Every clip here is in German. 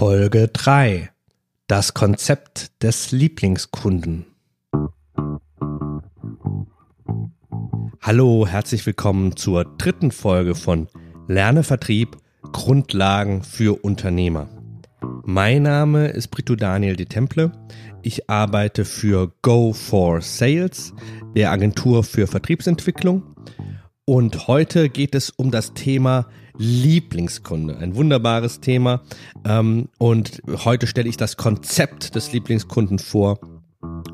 Folge 3. Das Konzept des Lieblingskunden. Hallo, herzlich willkommen zur dritten Folge von Lerne Vertrieb Grundlagen für Unternehmer. Mein Name ist Brito Daniel de Temple. Ich arbeite für Go for Sales, der Agentur für Vertriebsentwicklung. Und heute geht es um das Thema Lieblingskunde. Ein wunderbares Thema. Ähm, und heute stelle ich das Konzept des Lieblingskunden vor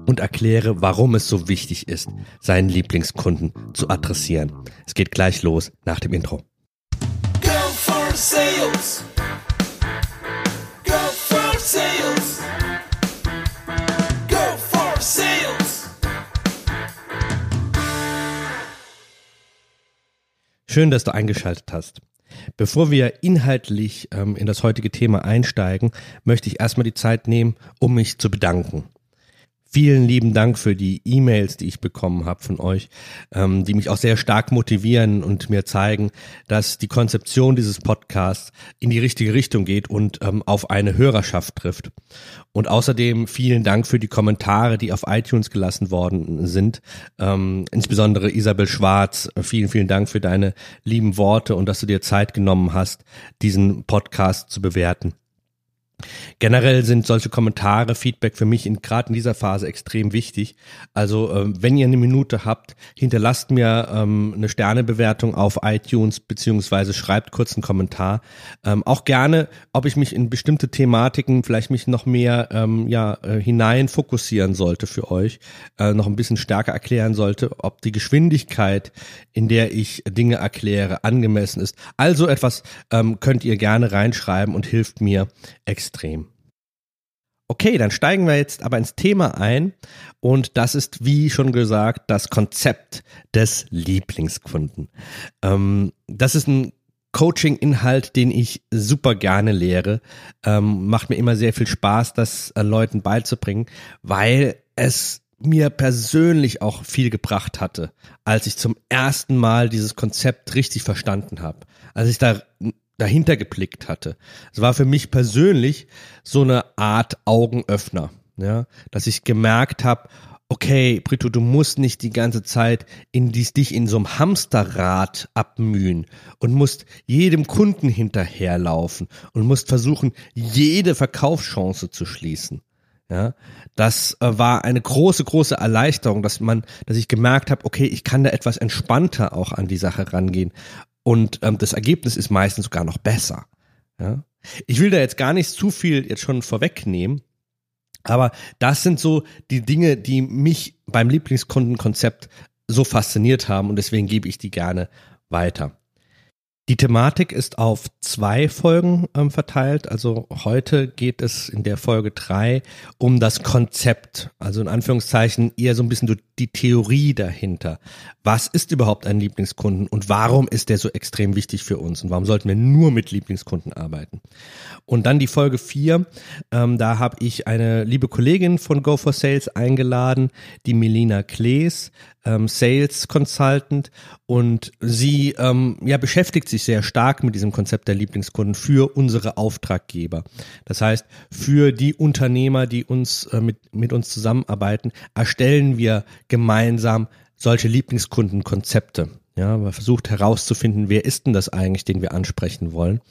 und erkläre, warum es so wichtig ist, seinen Lieblingskunden zu adressieren. Es geht gleich los nach dem Intro. Go for Sales. Schön, dass du eingeschaltet hast. Bevor wir inhaltlich ähm, in das heutige Thema einsteigen, möchte ich erstmal die Zeit nehmen, um mich zu bedanken. Vielen lieben Dank für die E-Mails, die ich bekommen habe von euch, ähm, die mich auch sehr stark motivieren und mir zeigen, dass die Konzeption dieses Podcasts in die richtige Richtung geht und ähm, auf eine Hörerschaft trifft. Und außerdem vielen Dank für die Kommentare, die auf iTunes gelassen worden sind. Ähm, insbesondere Isabel Schwarz, vielen, vielen Dank für deine lieben Worte und dass du dir Zeit genommen hast, diesen Podcast zu bewerten. Generell sind solche Kommentare, Feedback für mich in gerade in dieser Phase extrem wichtig. Also ähm, wenn ihr eine Minute habt, hinterlasst mir ähm, eine Sternebewertung auf iTunes beziehungsweise schreibt kurz einen Kommentar. Ähm, auch gerne, ob ich mich in bestimmte Thematiken vielleicht mich noch mehr ähm, ja äh, hinein fokussieren sollte für euch, äh, noch ein bisschen stärker erklären sollte, ob die Geschwindigkeit, in der ich Dinge erkläre, angemessen ist. Also etwas ähm, könnt ihr gerne reinschreiben und hilft mir extrem extrem. Okay, dann steigen wir jetzt aber ins Thema ein und das ist, wie schon gesagt, das Konzept des Lieblingskunden. Ähm, das ist ein Coaching-Inhalt, den ich super gerne lehre. Ähm, macht mir immer sehr viel Spaß, das äh, Leuten beizubringen, weil es mir persönlich auch viel gebracht hatte, als ich zum ersten Mal dieses Konzept richtig verstanden habe. Als ich da dahinter geblickt hatte. Es war für mich persönlich so eine Art Augenöffner, ja, dass ich gemerkt habe, okay, Brito, du musst nicht die ganze Zeit in dies, dich in so einem Hamsterrad abmühen und musst jedem Kunden hinterherlaufen und musst versuchen, jede Verkaufschance zu schließen. Ja, das äh, war eine große, große Erleichterung, dass man, dass ich gemerkt habe, okay, ich kann da etwas entspannter auch an die Sache rangehen und ähm, das Ergebnis ist meistens sogar noch besser. Ja? Ich will da jetzt gar nicht zu viel jetzt schon vorwegnehmen, aber das sind so die Dinge, die mich beim Lieblingskundenkonzept so fasziniert haben und deswegen gebe ich die gerne weiter. Die Thematik ist auf zwei Folgen ähm, verteilt. Also heute geht es in der Folge drei um das Konzept. Also in Anführungszeichen eher so ein bisschen die Theorie dahinter. Was ist überhaupt ein Lieblingskunden und warum ist der so extrem wichtig für uns und warum sollten wir nur mit Lieblingskunden arbeiten? Und dann die Folge vier. Ähm, da habe ich eine liebe Kollegin von Go for Sales eingeladen, die Melina Klees ähm, Sales Consultant und sie ähm, ja, beschäftigt sich sehr stark mit diesem Konzept der Lieblingskunden für unsere Auftraggeber. Das heißt, für die Unternehmer, die uns äh, mit, mit uns zusammenarbeiten, erstellen wir gemeinsam solche Lieblingskundenkonzepte. Ja, man versucht herauszufinden, wer ist denn das eigentlich, den wir ansprechen wollen.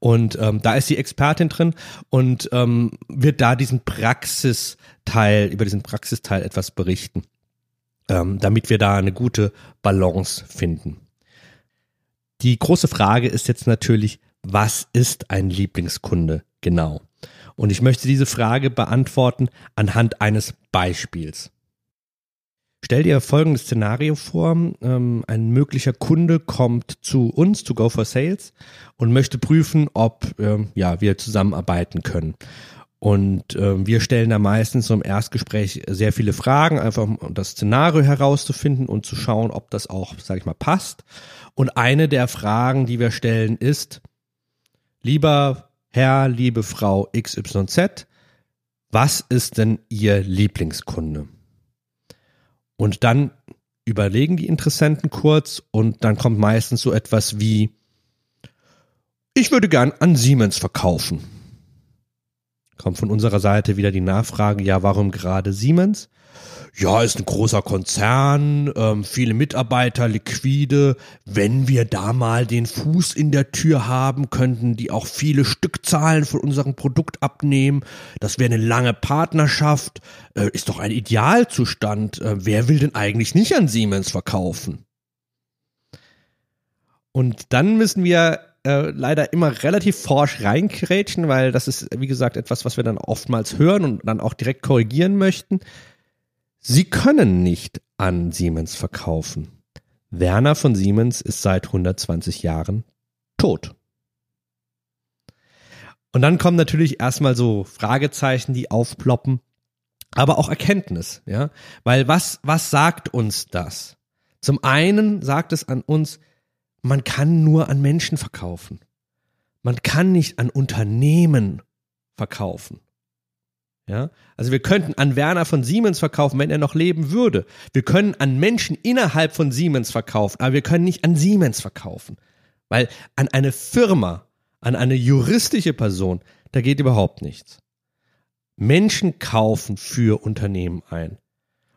Und ähm, da ist die Expertin drin und ähm, wird da diesen Praxisteil, über diesen Praxisteil etwas berichten ähm, damit wir da eine gute Balance finden. Die große Frage ist jetzt natürlich, was ist ein Lieblingskunde genau? Und ich möchte diese Frage beantworten anhand eines Beispiels. Stell dir folgendes Szenario vor. Ähm, ein möglicher Kunde kommt zu uns, zu Go for Sales, und möchte prüfen, ob ähm, ja, wir zusammenarbeiten können. Und äh, wir stellen da meistens im Erstgespräch sehr viele Fragen, einfach um das Szenario herauszufinden und zu schauen, ob das auch, sag ich mal, passt. Und eine der Fragen, die wir stellen, ist, lieber Herr, liebe Frau XYZ, was ist denn Ihr Lieblingskunde? Und dann überlegen die Interessenten kurz und dann kommt meistens so etwas wie, ich würde gern an Siemens verkaufen. Kommt von unserer Seite wieder die Nachfrage, ja, warum gerade Siemens? ja, ist ein großer Konzern, ähm, viele Mitarbeiter, liquide. Wenn wir da mal den Fuß in der Tür haben, könnten die auch viele Stückzahlen von unserem Produkt abnehmen. Das wäre eine lange Partnerschaft. Äh, ist doch ein Idealzustand. Äh, wer will denn eigentlich nicht an Siemens verkaufen? Und dann müssen wir äh, leider immer relativ forsch reinkrätschen, weil das ist, wie gesagt, etwas, was wir dann oftmals hören und dann auch direkt korrigieren möchten. Sie können nicht an Siemens verkaufen. Werner von Siemens ist seit 120 Jahren tot. Und dann kommen natürlich erstmal so Fragezeichen, die aufploppen, aber auch Erkenntnis, ja? Weil was, was sagt uns das? Zum einen sagt es an uns, man kann nur an Menschen verkaufen. Man kann nicht an Unternehmen verkaufen. Ja, also wir könnten an Werner von Siemens verkaufen, wenn er noch leben würde. Wir können an Menschen innerhalb von Siemens verkaufen, aber wir können nicht an Siemens verkaufen. Weil an eine Firma, an eine juristische Person, da geht überhaupt nichts. Menschen kaufen für Unternehmen ein.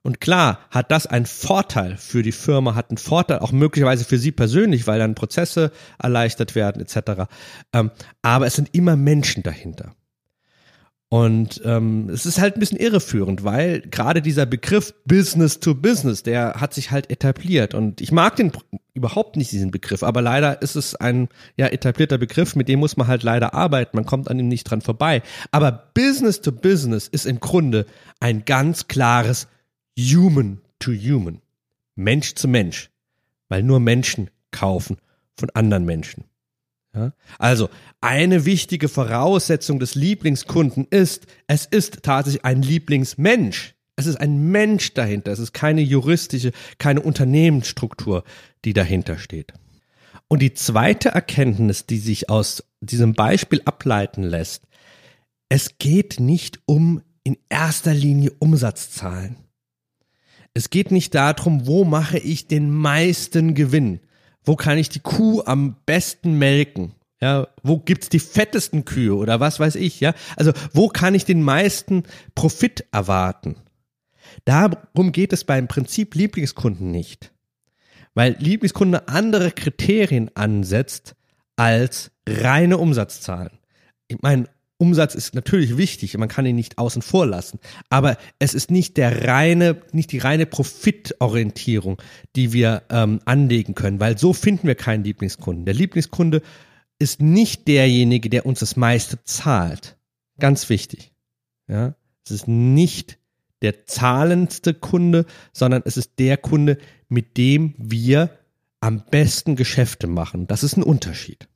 Und klar hat das einen Vorteil für die Firma, hat einen Vorteil auch möglicherweise für sie persönlich, weil dann Prozesse erleichtert werden etc. Ähm, aber es sind immer Menschen dahinter. Und ähm, es ist halt ein bisschen irreführend, weil gerade dieser Begriff Business to Business, der hat sich halt etabliert. Und ich mag den überhaupt nicht, diesen Begriff, aber leider ist es ein ja etablierter Begriff, mit dem muss man halt leider arbeiten, man kommt an ihm nicht dran vorbei. Aber Business to Business ist im Grunde ein ganz klares Human to Human. Mensch zu Mensch. Weil nur Menschen kaufen von anderen Menschen. Ja? Also, eine wichtige Voraussetzung des Lieblingskunden ist, es ist tatsächlich ein Lieblingsmensch. Es ist ein Mensch dahinter. Es ist keine juristische, keine Unternehmensstruktur, die dahinter steht. Und die zweite Erkenntnis, die sich aus diesem Beispiel ableiten lässt, es geht nicht um in erster Linie Umsatzzahlen. Es geht nicht darum, wo mache ich den meisten Gewinn, wo kann ich die Kuh am besten melken? Ja, wo gibt's die fettesten Kühe oder was weiß ich, ja? Also, wo kann ich den meisten Profit erwarten? Darum geht es beim Prinzip Lieblingskunden nicht. Weil Lieblingskunde andere Kriterien ansetzt als reine Umsatzzahlen. Ich meine, Umsatz ist natürlich wichtig, man kann ihn nicht außen vor lassen, aber es ist nicht der reine, nicht die reine Profitorientierung, die wir ähm, anlegen können, weil so finden wir keinen Lieblingskunden. Der Lieblingskunde ist nicht derjenige, der uns das meiste zahlt. Ganz wichtig. Ja, es ist nicht der zahlendste Kunde, sondern es ist der Kunde, mit dem wir am besten Geschäfte machen. Das ist ein Unterschied.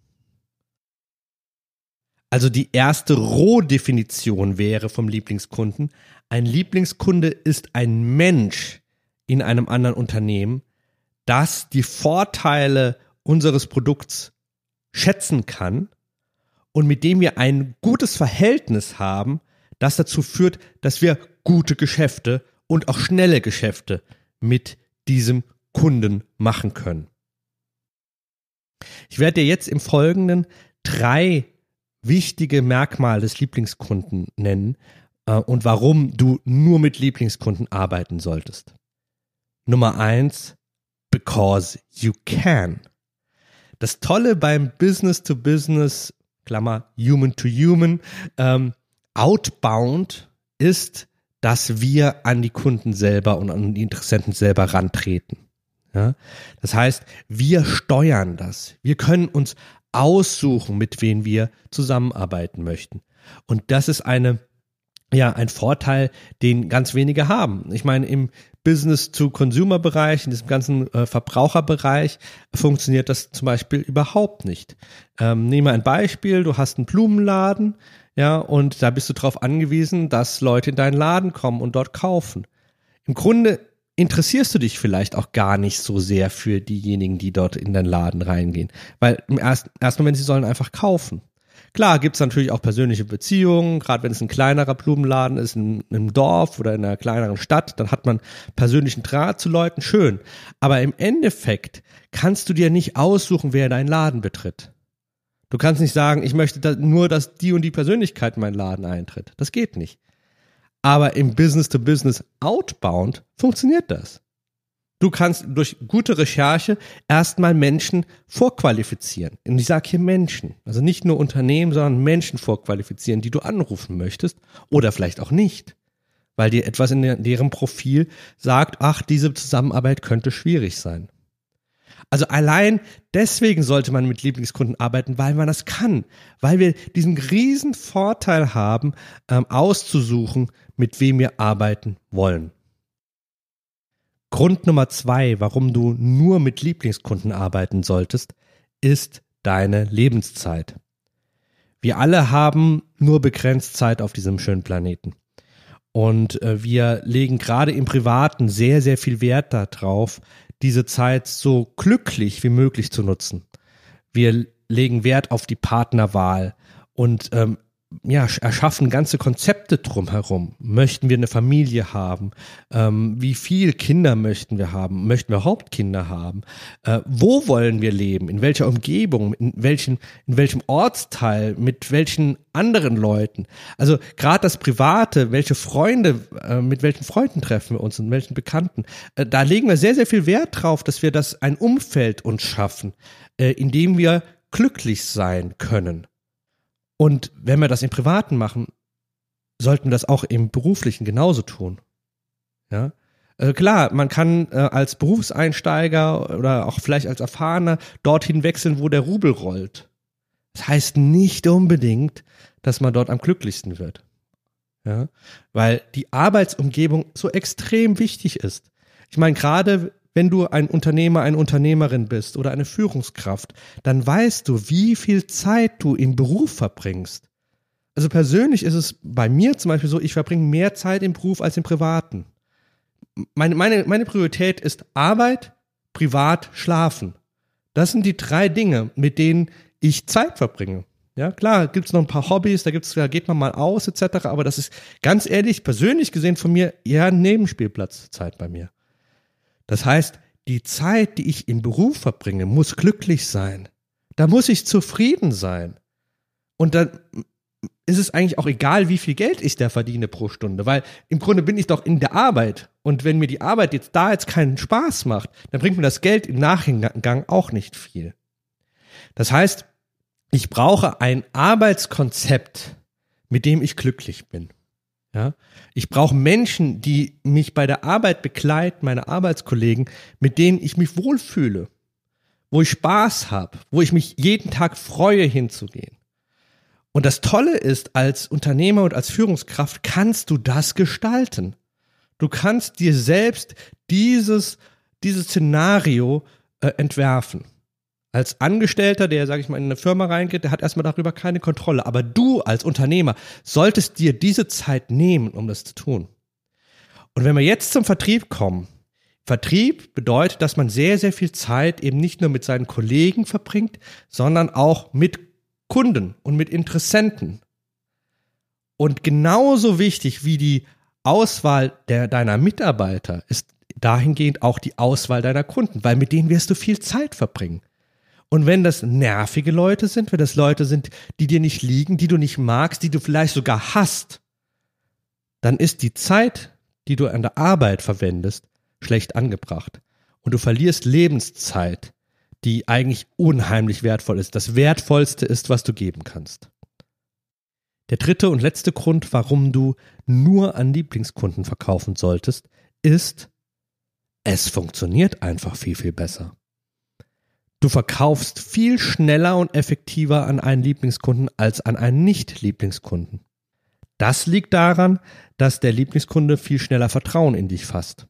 Also die erste Rohdefinition wäre vom Lieblingskunden, ein Lieblingskunde ist ein Mensch in einem anderen Unternehmen, das die Vorteile unseres Produkts schätzen kann und mit dem wir ein gutes Verhältnis haben, das dazu führt, dass wir gute Geschäfte und auch schnelle Geschäfte mit diesem Kunden machen können. Ich werde dir jetzt im Folgenden drei wichtige Merkmal des Lieblingskunden nennen äh, und warum du nur mit Lieblingskunden arbeiten solltest. Nummer eins, because you can. Das Tolle beim Business to Business, Klammer, Human to Human, ähm, Outbound ist, dass wir an die Kunden selber und an die Interessenten selber rantreten. Ja? Das heißt, wir steuern das. Wir können uns aussuchen, mit wem wir zusammenarbeiten möchten. Und das ist eine, ja, ein Vorteil, den ganz wenige haben. Ich meine, im Business-to-Consumer-Bereich, in diesem ganzen äh, Verbraucherbereich funktioniert das zum Beispiel überhaupt nicht. Ähm, nehme ein Beispiel, du hast einen Blumenladen, ja, und da bist du darauf angewiesen, dass Leute in deinen Laden kommen und dort kaufen. Im Grunde interessierst du dich vielleicht auch gar nicht so sehr für diejenigen, die dort in deinen Laden reingehen. Weil im ersten, ersten Moment, sie sollen einfach kaufen. Klar gibt's natürlich auch persönliche Beziehungen, gerade wenn es ein kleinerer Blumenladen ist, in, in einem Dorf oder in einer kleineren Stadt, dann hat man persönlichen Draht zu Leuten, schön. Aber im Endeffekt kannst du dir nicht aussuchen, wer deinen Laden betritt. Du kannst nicht sagen, ich möchte da nur, dass die und die Persönlichkeit in meinen Laden eintritt. Das geht nicht. Aber im Business-to-Business Outbound funktioniert das. Du kannst durch gute Recherche erstmal Menschen vorqualifizieren. Und ich sage hier Menschen, also nicht nur Unternehmen, sondern Menschen vorqualifizieren, die du anrufen möchtest oder vielleicht auch nicht, weil dir etwas in deren Profil sagt, ach, diese Zusammenarbeit könnte schwierig sein. Also allein deswegen sollte man mit Lieblingskunden arbeiten, weil man das kann, weil wir diesen riesen Vorteil haben, ähm, auszusuchen, mit wem wir arbeiten wollen. Grund Nummer zwei, warum du nur mit Lieblingskunden arbeiten solltest, ist deine Lebenszeit. Wir alle haben nur begrenzt Zeit auf diesem schönen Planeten. Und äh, wir legen gerade im Privaten sehr, sehr viel Wert darauf, diese Zeit so glücklich wie möglich zu nutzen. Wir legen Wert auf die Partnerwahl und ähm, ja, erschaffen ganze Konzepte drumherum. Möchten wir eine Familie haben? Ähm, wie viel Kinder möchten wir haben? Möchten wir Hauptkinder haben? Äh, wo wollen wir leben? In welcher Umgebung? In, welchen, in welchem Ortsteil? Mit welchen anderen Leuten? Also gerade das Private, welche Freunde, äh, mit welchen Freunden treffen wir uns und welchen Bekannten? Äh, da legen wir sehr, sehr viel Wert drauf, dass wir das ein Umfeld uns schaffen, äh, in dem wir glücklich sein können. Und wenn wir das im Privaten machen, sollten wir das auch im Beruflichen genauso tun. Ja. Äh, klar, man kann äh, als Berufseinsteiger oder auch vielleicht als Erfahrener dorthin wechseln, wo der Rubel rollt. Das heißt nicht unbedingt, dass man dort am glücklichsten wird. Ja, weil die Arbeitsumgebung so extrem wichtig ist. Ich meine, gerade wenn du ein Unternehmer, eine Unternehmerin bist oder eine Führungskraft, dann weißt du, wie viel Zeit du im Beruf verbringst. Also persönlich ist es bei mir zum Beispiel so, ich verbringe mehr Zeit im Beruf als im Privaten. Meine, meine, meine Priorität ist Arbeit, Privat, Schlafen. Das sind die drei Dinge, mit denen ich Zeit verbringe. Ja, klar, gibt's noch ein paar Hobbys, da gibt's, da geht man mal aus, etc. Aber das ist ganz ehrlich, persönlich gesehen von mir eher Nebenspielplatzzeit bei mir. Das heißt, die Zeit, die ich im Beruf verbringe, muss glücklich sein. Da muss ich zufrieden sein. Und dann ist es eigentlich auch egal, wie viel Geld ich da verdiene pro Stunde, weil im Grunde bin ich doch in der Arbeit. Und wenn mir die Arbeit jetzt da jetzt keinen Spaß macht, dann bringt mir das Geld im Nachgang auch nicht viel. Das heißt, ich brauche ein Arbeitskonzept, mit dem ich glücklich bin. Ja, ich brauche Menschen, die mich bei der Arbeit begleiten, meine Arbeitskollegen, mit denen ich mich wohlfühle, wo ich Spaß habe, wo ich mich jeden Tag freue hinzugehen. Und das Tolle ist, als Unternehmer und als Führungskraft kannst du das gestalten. Du kannst dir selbst dieses, dieses Szenario äh, entwerfen als Angestellter, der, sage ich mal, in eine Firma reingeht, der hat erstmal darüber keine Kontrolle. Aber du als Unternehmer solltest dir diese Zeit nehmen, um das zu tun. Und wenn wir jetzt zum Vertrieb kommen, Vertrieb bedeutet, dass man sehr, sehr viel Zeit eben nicht nur mit seinen Kollegen verbringt, sondern auch mit Kunden und mit Interessenten. Und genauso wichtig wie die Auswahl der, deiner Mitarbeiter ist dahingehend auch die Auswahl deiner Kunden, weil mit denen wirst du viel Zeit verbringen. Und wenn das nervige Leute sind, wenn das Leute sind, die dir nicht liegen, die du nicht magst, die du vielleicht sogar hast, dann ist die Zeit, die du an der Arbeit verwendest, schlecht angebracht. Und du verlierst Lebenszeit, die eigentlich unheimlich wertvoll ist. Das Wertvollste ist, was du geben kannst. Der dritte und letzte Grund, warum du nur an Lieblingskunden verkaufen solltest, ist, es funktioniert einfach viel, viel besser. Du verkaufst viel schneller und effektiver an einen Lieblingskunden als an einen Nicht-Lieblingskunden. Das liegt daran, dass der Lieblingskunde viel schneller Vertrauen in dich fasst.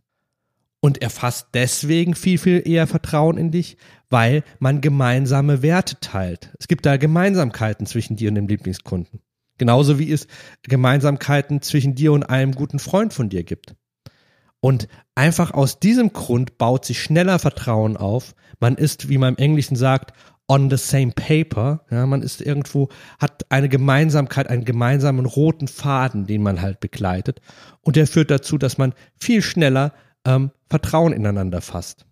Und er fasst deswegen viel, viel eher Vertrauen in dich, weil man gemeinsame Werte teilt. Es gibt da Gemeinsamkeiten zwischen dir und dem Lieblingskunden. Genauso wie es Gemeinsamkeiten zwischen dir und einem guten Freund von dir gibt. Und einfach aus diesem Grund baut sich schneller Vertrauen auf. Man ist, wie man im Englischen sagt, on the same paper. Ja, man ist irgendwo, hat eine Gemeinsamkeit, einen gemeinsamen roten Faden, den man halt begleitet. Und der führt dazu, dass man viel schneller ähm, Vertrauen ineinander fasst.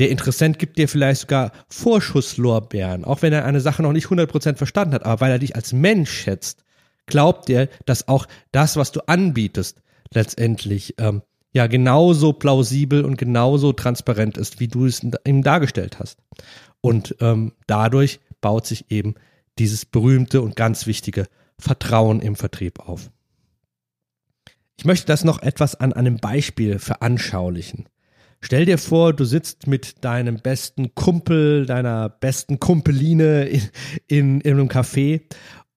Der Interessent gibt dir vielleicht sogar Vorschusslorbeeren, auch wenn er eine Sache noch nicht 100% verstanden hat, aber weil er dich als Mensch schätzt, glaubt er, dass auch das, was du anbietest, letztendlich ähm, ja genauso plausibel und genauso transparent ist, wie du es ihm dargestellt hast. Und ähm, dadurch baut sich eben dieses berühmte und ganz wichtige Vertrauen im Vertrieb auf. Ich möchte das noch etwas an einem Beispiel veranschaulichen. Stell dir vor, du sitzt mit deinem besten Kumpel, deiner besten Kumpeline in, in, in einem Café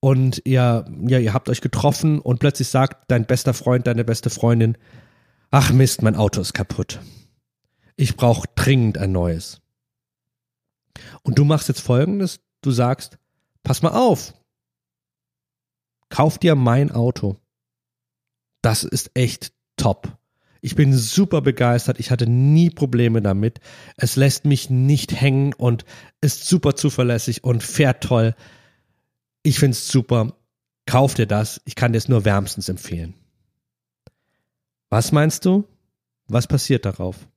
und ihr, ja, ihr habt euch getroffen und plötzlich sagt dein bester Freund, deine beste Freundin, ach Mist, mein Auto ist kaputt. Ich brauche dringend ein neues. Und du machst jetzt folgendes, du sagst, pass mal auf, kauf dir mein Auto. Das ist echt top. Ich bin super begeistert. Ich hatte nie Probleme damit. Es lässt mich nicht hängen und ist super zuverlässig und fährt toll. Ich finde es super. Kauf dir das. Ich kann dir es nur wärmstens empfehlen. Was meinst du? Was passiert darauf?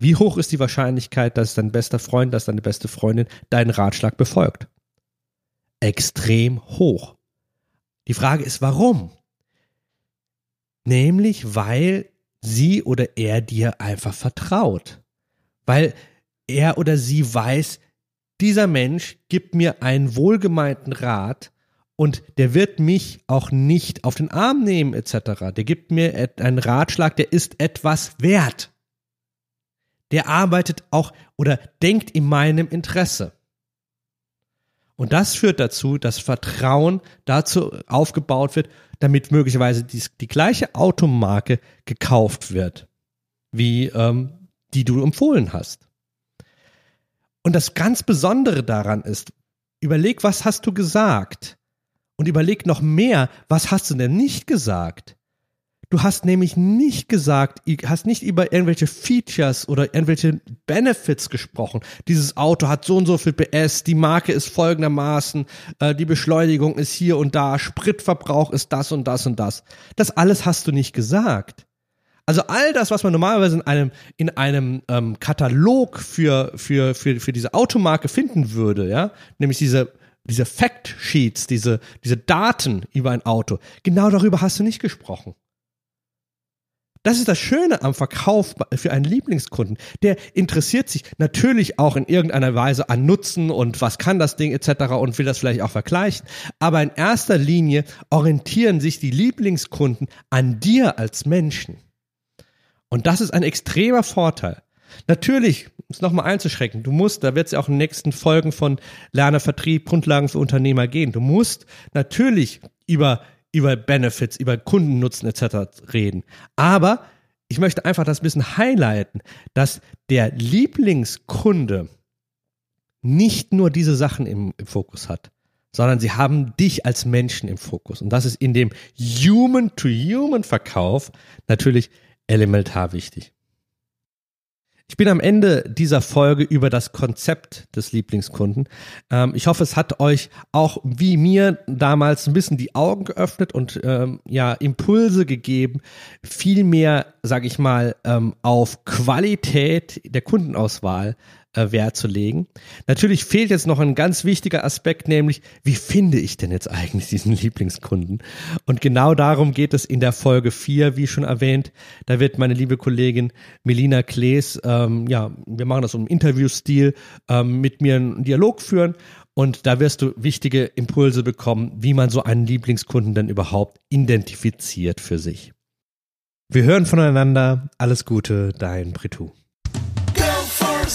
Wie hoch ist die Wahrscheinlichkeit, dass dein bester Freund, dass deine beste Freundin deinen Ratschlag befolgt? Extrem hoch. Die Frage ist, warum? Nämlich, weil sie oder er dir einfach vertraut. Weil er oder sie weiß, dieser Mensch gibt mir einen wohlgemeinten Rat und der wird mich auch nicht auf den Arm nehmen etc. Der gibt mir einen Ratschlag, der ist etwas wert. Der arbeitet auch oder denkt in meinem Interesse. Und das führt dazu, dass Vertrauen dazu aufgebaut wird, damit möglicherweise die, die gleiche Automarke gekauft wird, wie ähm, die du empfohlen hast. Und das ganz Besondere daran ist, überleg, was hast du gesagt? Und überleg noch mehr, was hast du denn nicht gesagt? Du hast nämlich nicht gesagt, hast nicht über irgendwelche Features oder irgendwelche Benefits gesprochen. Dieses Auto hat so und so viel PS, die Marke ist folgendermaßen, äh, die Beschleunigung ist hier und da, Spritverbrauch ist das und das und das. Das alles hast du nicht gesagt. Also all das, was man normalerweise in einem in einem ähm, Katalog für für für für diese Automarke finden würde, ja, nämlich diese diese Fact Sheets, diese diese Daten über ein Auto, genau darüber hast du nicht gesprochen. Das ist das Schöne am Verkauf für einen Lieblingskunden. Der interessiert sich natürlich auch in irgendeiner Weise an Nutzen und was kann das Ding etc. und will das vielleicht auch vergleichen. Aber in erster Linie orientieren sich die Lieblingskunden an dir als Menschen. Und das ist ein extremer Vorteil. Natürlich, um es nochmal einzuschränken, du musst, da wird es ja auch in den nächsten Folgen von Lerne Vertrieb, Grundlagen für Unternehmer gehen. Du musst natürlich über über Benefits, über Kundennutzen etc. reden. Aber ich möchte einfach das ein bisschen highlighten, dass der Lieblingskunde nicht nur diese Sachen im, im Fokus hat, sondern sie haben dich als Menschen im Fokus. Und das ist in dem Human-to-Human-Verkauf natürlich elementar wichtig. Ich bin am Ende dieser Folge über das Konzept des Lieblingskunden. Ähm, ich hoffe, es hat euch auch wie mir damals ein bisschen die Augen geöffnet und ähm, ja Impulse gegeben, viel mehr, sage ich mal, ähm, auf Qualität der Kundenauswahl äh, Wert zu legen. Natürlich fehlt jetzt noch ein ganz wichtiger Aspekt, nämlich wie finde ich denn jetzt eigentlich diesen Lieblingskunden? Und genau darum geht es in der Folge 4, wie schon erwähnt. Da wird meine liebe Kollegin Melina Klees, ähm, ja, wir machen das im Interviewstil, ähm, mit mir einen Dialog führen und da wirst du wichtige Impulse bekommen, wie man so einen Lieblingskunden denn überhaupt identifiziert für sich. Wir hören voneinander. Alles Gute, dein Pritu. Go for